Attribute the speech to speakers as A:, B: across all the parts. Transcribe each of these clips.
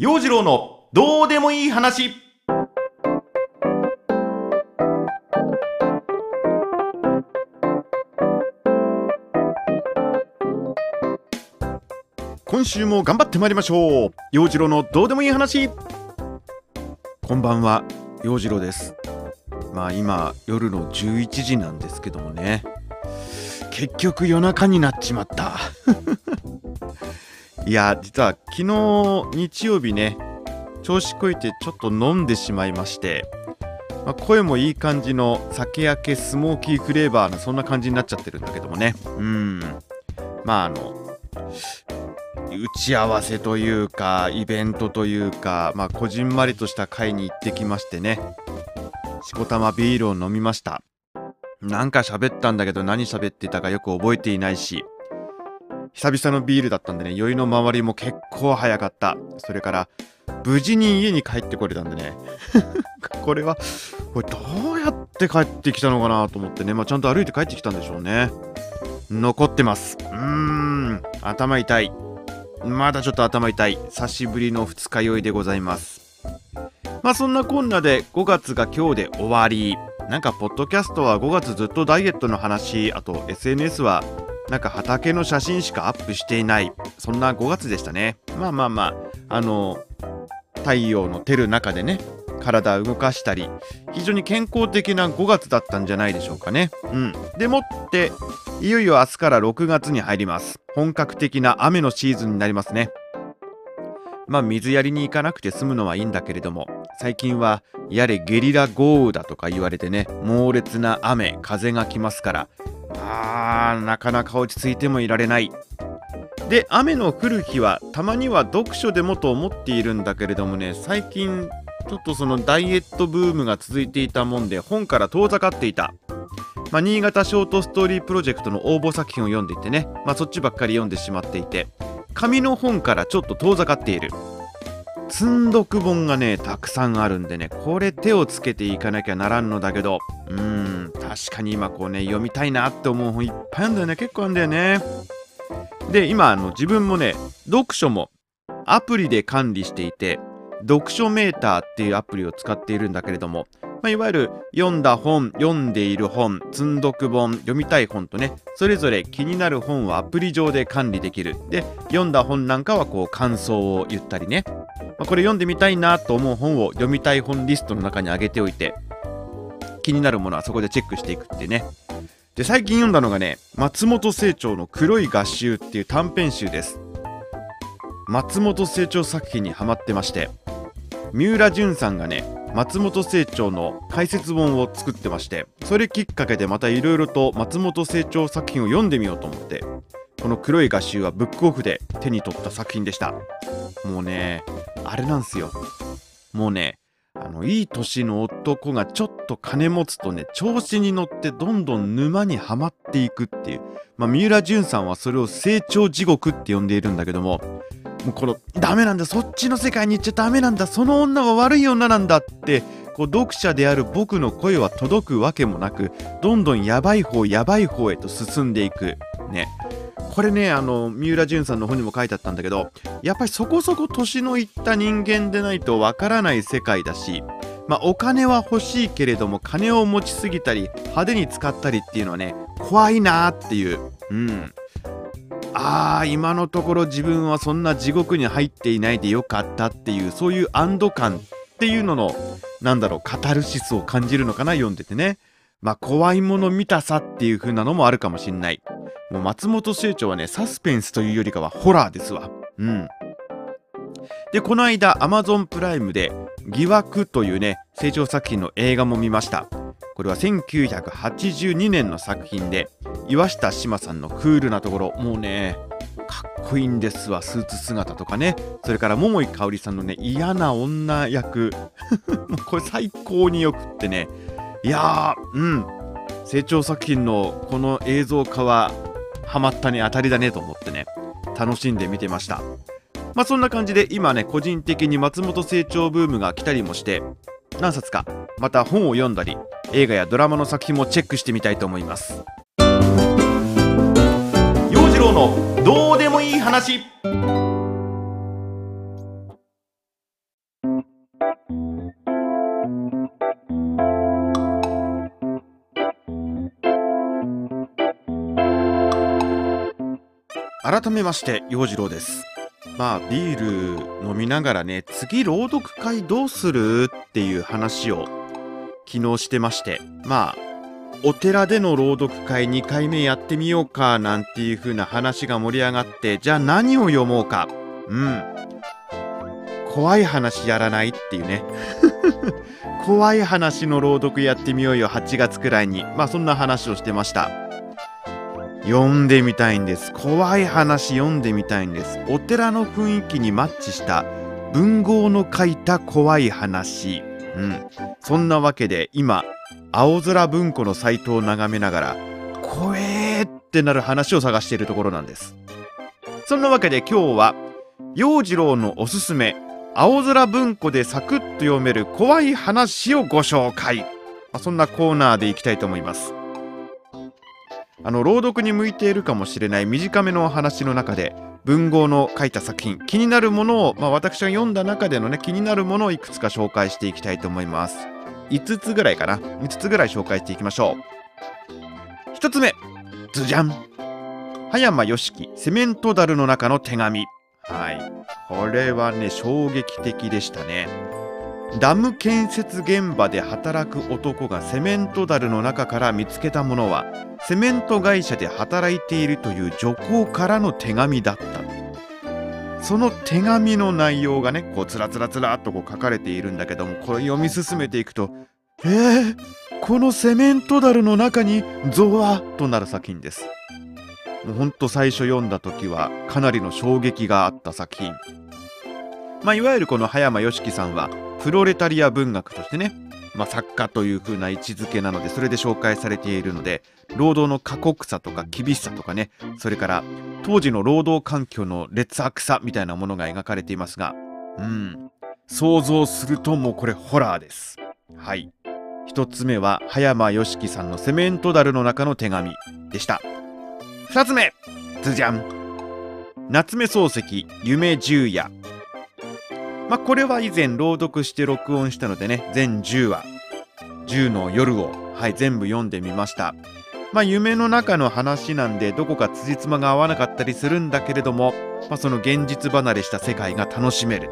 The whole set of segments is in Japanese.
A: 陽次郎のどうでもいい話。今週も頑張ってまいりましょう。陽次郎のどうでもいい話。こんばんは陽次郎です。まあ今夜の11時なんですけどもね。結局夜中になっちまった。いや実は昨日日曜日ね調子こいてちょっと飲んでしまいまして、まあ、声もいい感じの酒焼けスモーキーフレーバーなそんな感じになっちゃってるんだけどもね。うん。まああの打ち合わせというかイベントというかまあこじんまりとした会に行ってきましてね。しこたまビールを飲みました。なんか喋ったんだけど何喋ってたかよく覚えていないし久々のビールだったんでね酔いの周りも結構早かった。それから無事に家に帰ってこれたんでね。これはこれどうやって帰ってきたのかなと思ってね、まあ、ちゃんと歩いて帰ってきたんでしょうね。残ってます。うーん。頭痛い。まだちょっと頭痛い。久しぶりの二日酔いでございます。まあそんなこんなで5月が今日で終わり。なんかポッドキャストは5月ずっとダイエットの話あと SNS はなんか畑の写真しかアップしていない。そんな5月でしたね。まあまあまあ。あの太陽の照る中でね体を動かしたり非常に健康的な5月だったんじゃないでしょうかね。うん。でもっていよいよ明日から6月に入ります。本格的な雨のシーズンになりますね。まあ水やりに行かなくて済むのはいいんだけれども最近はやれゲリラ豪雨だとか言われてね猛烈な雨風が来ますからあーなかなか落ち着いてもいられない。で雨の降る日はたまには読書でもと思っているんだけれどもね最近ちょっとそのダイエットブームが続いていたもんで本から遠ざかっていた、まあ、新潟ショートストーリープロジェクトの応募作品を読んでいてね、まあ、そっちばっかり読んでしまっていて。紙の本からちょっと遠ざかっている。積んどく本がねたくさんあるんでねこれ手をつけていかなきゃならんのだけど。うーん確かに今こうね読みたいなって思う本いっぱいあるんだよね。結構あるんだよね。で今あの自分もね読書もアプリで管理していて読書メーターっていうアプリを使っているんだけれども、まあ、いわゆる読んだ本読んでいる本積んどく本読みたい本とねそれぞれ気になる本はアプリ上で管理できる。で読んだ本なんかはこう感想を言ったりね、まあ、これ読んでみたいなと思う本を読みたい本リストの中に上げておいて気になるものはそこでチェックしていくってね。で最近読んだのがね松本清張の「黒い合集」っていう短編集です。松本清張作品にハマってまして三浦淳さんがね松本清張の解説本を作ってましてそれきっかけでまたいろいろと松本清張作品を読んでみようと思ってこの黒い画集はブックオフで手に取った作品でした。もうねあれなんすよ。もうねあのいい年の男がちょっと金持つとね調子に乗ってどんどん沼にはまっていくっていうまあ三浦淳さんはそれを成長地獄って呼んでいるんだけどももうこのダメなんだそっちの世界に行っちゃダメなんだその女は悪い女なんだってこう読者である僕の声は届くわけもなくどんどんやばい方やばい方へと進んでいく。ね。これねあの三浦淳さんの本にも書いてあったんだけどやっぱりそこそこ年のいった人間でないとわからない世界だしまあお金は欲しいけれども金を持ちすぎたり派手に使ったりっていうのはね怖いなーっていう。うん。あー今のところ自分はそんな地獄に入っていないでよかったっていうそういう安堵感っていうののなんだろうカタルシスを感じるのかな読んでてね。まあ怖いもの見たさっていう風なのもあるかもしんない。もう松本清張はねサスペンスというよりかはホラーですわ。うん。でこの間 Amazon プライムで「疑惑」というね清張作品の映画も見ましたこれは1982年の作品で岩下志麻さんのクールなところ。もうねかっこいいんですわ。スーツ姿とかね。それから桃井かおりさんのね嫌な女役。もうこれ最高によくってね。いやーうん。成長作品のこの映像化はハマったね当たりだねと思ってね。楽しんで見てました。まあそんな感じで今ね個人的に松本清張ブームが来たりもして何冊かまた本を読んだり映画やドラマの作品もチェックしてみたいと思います。陽次郎のどうでもいい話。改めまして陽次郎です。まあビール飲みながらね次朗読会どうするっていう話を昨日してましてまあお寺での朗読会2回目やってみようかなんていう風な話が盛り上がってじゃあ何を読もうか。うん。怖い話やらないっていうね。怖い話の朗読やってみようよ8月くらいに。まあそんな話をしてました。読んでみたいんです。怖い話読んでみたいんです。お寺の雰囲気にマッチした文豪の書いた怖い話。うん。そんなわけで今青空文庫のサイトを眺めながら怖えってなる話を探しているところなんです。そんなわけで今日は陽次郎のおすすめ青空文庫でサクッと読める怖い話をご紹介、まあ、そんなコーナーでいきたいと思います。あの朗読に向いているかもしれない短めのお話の中で文豪の書いた作品気になるものを、まあ、私が読んだ中でのね気になるものをいくつか紹介していきたいと思います。5つぐらいかな。5つぐらい紹介していきましょう。1つ目ズジャン。葉山良樹セメントダルの中の手紙。はい。これはね衝撃的でしたね。ダム建設現場で働く男がセメントダルの中から見つけたものはセメント会社で働いているという女工からの手紙だった。その手紙の内容がねこうつらつらつらっとこう書かれているんだけどもこれ読み進めていくとえー、このセメントダルの中にゾワッとなる作品です。もうほんと最初読んだ時はかなりの衝撃があった作品。まあいわゆるこの葉山良樹さんはプロレタリア文学としてね、まあ、作家という風な位置づけなのでそれで紹介されているので労働の過酷さとか厳しさとかねそれから当時の労働環境の劣悪さみたいなものが描かれていますがうん想像するともうこれホラーです。はい。一つ目は葉山良樹さんのセメントダルの中の手紙でした。二つ目ズジャン。夏目漱石夢十夜。まあ、これは以前朗読して録音したのでね、全10話、10の夜を、はい、全部読んでみました。まあ、夢の中の話なんで、どこか辻褄が合わなかったりするんだけれども、まあ、その現実離れした世界が楽しめる。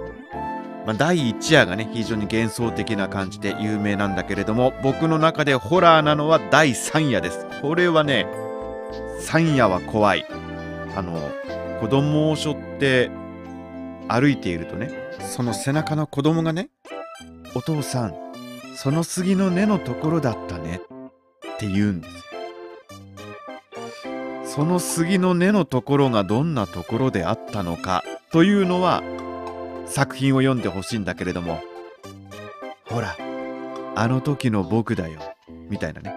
A: まあ、第1夜がね、非常に幻想的な感じで有名なんだけれども、僕の中でホラーなのは第3夜です。これはね、3夜は怖い。あの、子供を背負って歩いているとね、その背中の子供がね「お父さんその杉の根のところだったね」って言うんです。その杉の根のところがどんなところであったのかというのは作品を読んでほしいんだけれどもほらあの時の僕だよみたいなね。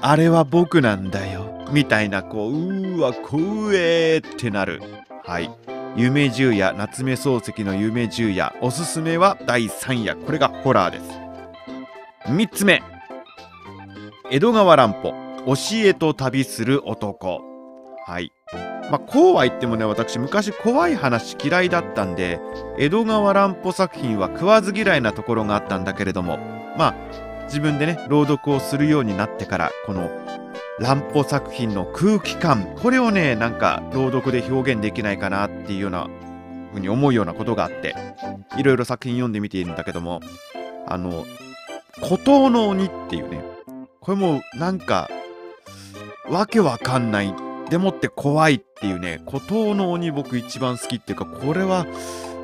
A: あれは僕なんだよみたいなこううーわ怖えってなる。はい。夢十夜夏目漱石の夢十夜おすすめは第3夜。これがホラーです。3つ目。江戸川乱歩教えと旅する男。はい。まあこうは言ってもね私昔怖い話嫌いだったんで江戸川乱歩作品は食わず嫌いなところがあったんだけれどもまあ自分でね朗読をするようになってからこの乱歩作品の空気感。これをねなんか朗読で表現できないかなっていうようなふうに思うようなことがあっていろいろ作品読んでみているんだけどもあの「孤島の鬼」っていうねこれもなんかわけわかんない。でもって怖いっていうね孤島の鬼僕一番好きっていうかこれは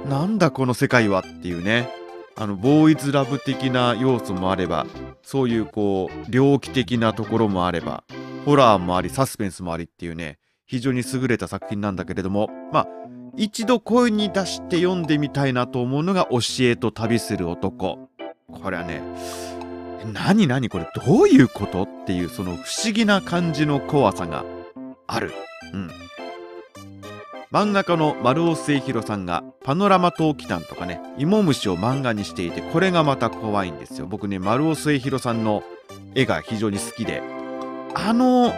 A: なんだこの世界はっていうねあのボーイズラブ的な要素もあればそういうこう猟奇的なところもあればホラーもあり、サスペンスもありっていうね、非常に優れた作品なんだけれども、まあ、一度声に出して読んでみたいなと思うのが教えと旅する男。これはね、何何？これどういうこと？っていうその不思議な感じの怖さがある。うん。漫画家の丸尾末広さんがパノラマ陶器団とかね、芋虫を漫画にしていて、これがまた怖いんですよ。僕ね、丸尾末広さんの絵が非常に好きで、あの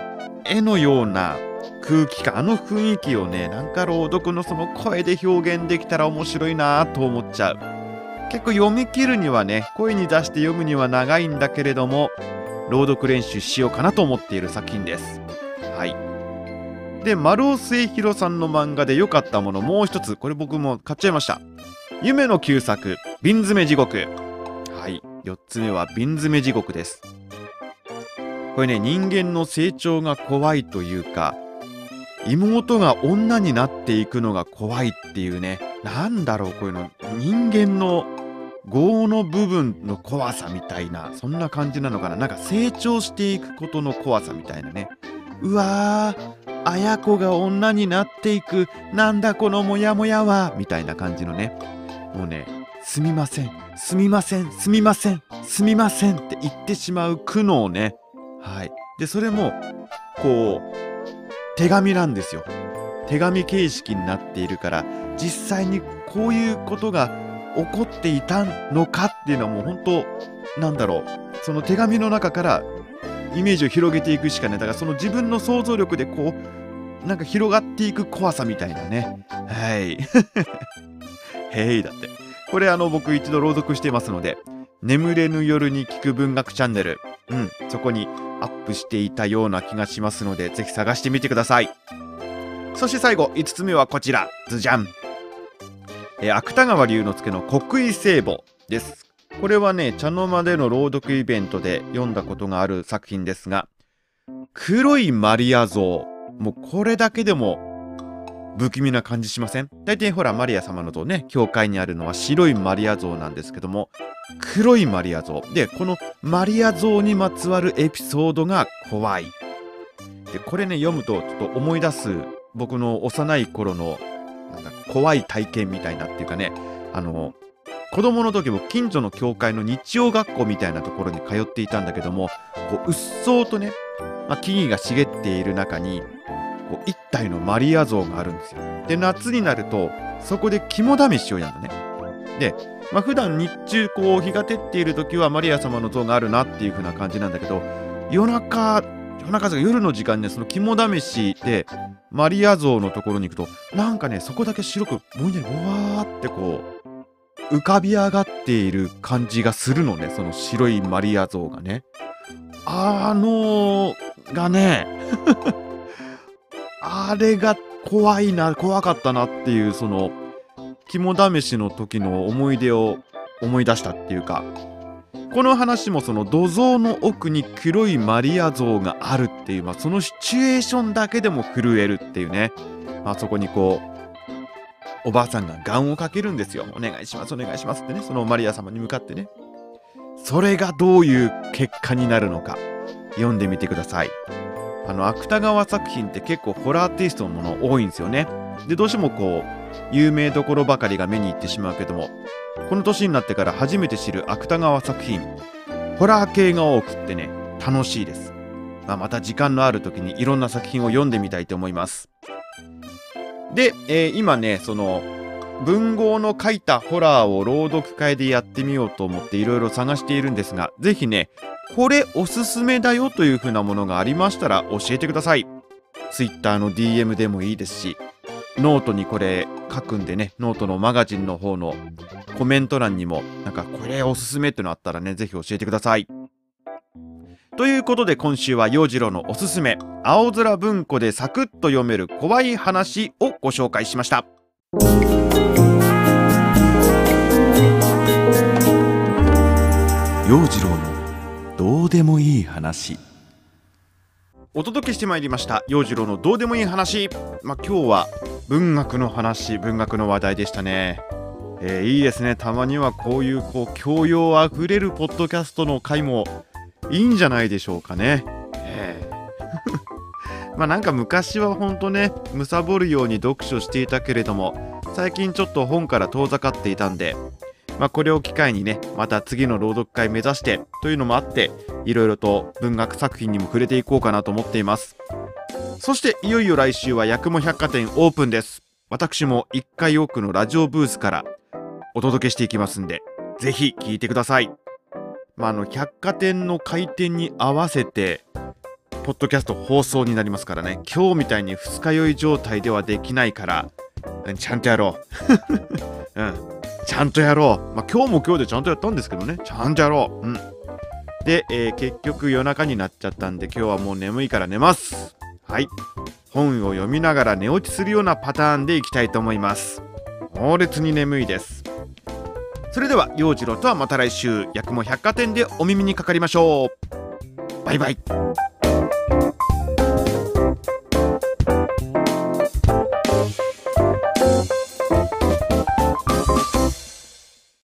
A: 絵のような空気感あの雰囲気をねなんか朗読のその声で表現できたら面白いなと思っちゃう。結構読み切るにはね声に出して読むには長いんだけれども朗読練習しようかなと思っている作品です。はい。で丸尾末広さんの漫画で良かったものもう一つ。これ僕も買っちゃいました。夢の旧作瓶詰め地獄。はい。4つ目は瓶詰め地獄です。これね人間の成長が怖いというか妹が女になっていくのが怖いっていうねなんだろうこういうの人間の業の部分の怖さみたいなそんな感じなのかな。なんか成長していくことの怖さみたいなね。うわー綾子が女になっていく。なんだこのモヤモヤは。みたいな感じのね。もうねすみません。すみません。すみません。すみません。って言ってしまう苦悩ね。はい。でそれもこう手紙なんですよ。手紙形式になっているから実際にこういうことが起こっていたのかっていうのはもう本当なんだろう。その手紙の中からイメージを広げていくしかねだからその自分の想像力でこうなんか広がっていく怖さみたいなね。はい。へいだって。これあの僕一度朗読してますので眠れぬ夜に聞く文学チャンネル。うんそこにアップしていたような気がしますのでぜひ探してみてください。そして最後5つ目はこちら。ズジャン。え芥川龍之介の国威聖母です。これはね茶の間での朗読イベントで読んだことがある作品ですが黒いマリア像。もうこれだけでも不気味な感じしません？大体ほらマリア様の像ね教会にあるのは白いマリア像なんですけども黒いマリア像。でこのマリア像にまつわるエピソードが怖い。でこれね読むとちょっと思い出す僕の幼い頃のなんだ怖い体験みたいなっていうかねあの子供の時も近所の教会の日曜学校みたいなところに通っていたんだけどもこうっそうとね、まあ、木々が茂っている中にこう一体のマリア像があるんですよ。で夏になるとそこで肝試しをやるのね。で、まあ、普段日中こう日が照っている時はマリア様の像があるなっていう風な感じなんだけど夜中夜中とか夜の時間ねその肝試しでマリア像のところに行くとなんかねそこだけ白くぼんやりぼわーってこう浮かび上がっている感じがするのねその白いマリア像がね。あのー、がね あれが怖いな怖かったなっていうその肝試しの時の思い出を思い出したっていうかこの話もその土蔵の奥に黒いマリア像があるっていう、まあ、そのシチュエーションだけでも震えるっていうね、まあそこにこうおばあさんが願をかけるんですよ。お願いしますお願いします。ってねそのマリア様に向かってね。それがどういう結果になるのか。読んでみてください。あの芥川作品って結構ホラーテイストのもの多いんですよね。でどうしてもこう有名どころばかりが目に行ってしまうけどもこの年になってから初めて知る芥川作品ホラー系が多くってね楽しいです、まあ、また時間のある時にいろんな作品を読んでみたいと思います。で、えー、今ねその文豪の書いたホラーを朗読会でやってみようと思っていろいろ探しているんですが是非ねこれおすすめだよという風なものがありましたら教えてください Twitter の DM でもいいですしノートにこれ書くんでね、ノートのマガジンの方のコメント欄にも、なんかこれおすすめってのあったらね、ぜひ教えてください。ということで今週は陽次郎のおすすめ、青空文庫でサクッと読める怖い話をご紹介しました。陽次郎のどうでもいい話。お届けしてまいりました陽次郎のどうでもいい話まあ、今日は文学の話文学の話題でしたねえー、いいですねたまにはこういうこう教養あふれるポッドキャストの回もいいんじゃないでしょうかね。えー まあなんか昔はほんとね貪るように読書していたけれども最近ちょっと本から遠ざかっていたんでまあ、これを機会にねまた次の朗読会目指してというのもあっていろいろと文学作品にも触れていこうかなと思っています。そしていよいよ来週は八雲百貨店オープンです。私も1回奥のラジオブースからお届けしていきますんでぜひ聞いてください。まあ、あの百貨店の開店に合わせてポッドキャスト放送になりますからね今日みたいに二日酔い状態ではできないからちゃんとやろう うんちゃんとやろう。まあ、今日も今日でちゃんとやったんですけどね、ちゃんとやろう。うん。で、えー、結局夜中になっちゃったんで、今日はもう眠いから寝ます。はい。本を読みながら寝落ちするようなパターンでいきたいと思います猛烈に眠いですそれでは陽次郎とはまた来週。八雲百貨店でお耳にかかりましょう。バイバイ。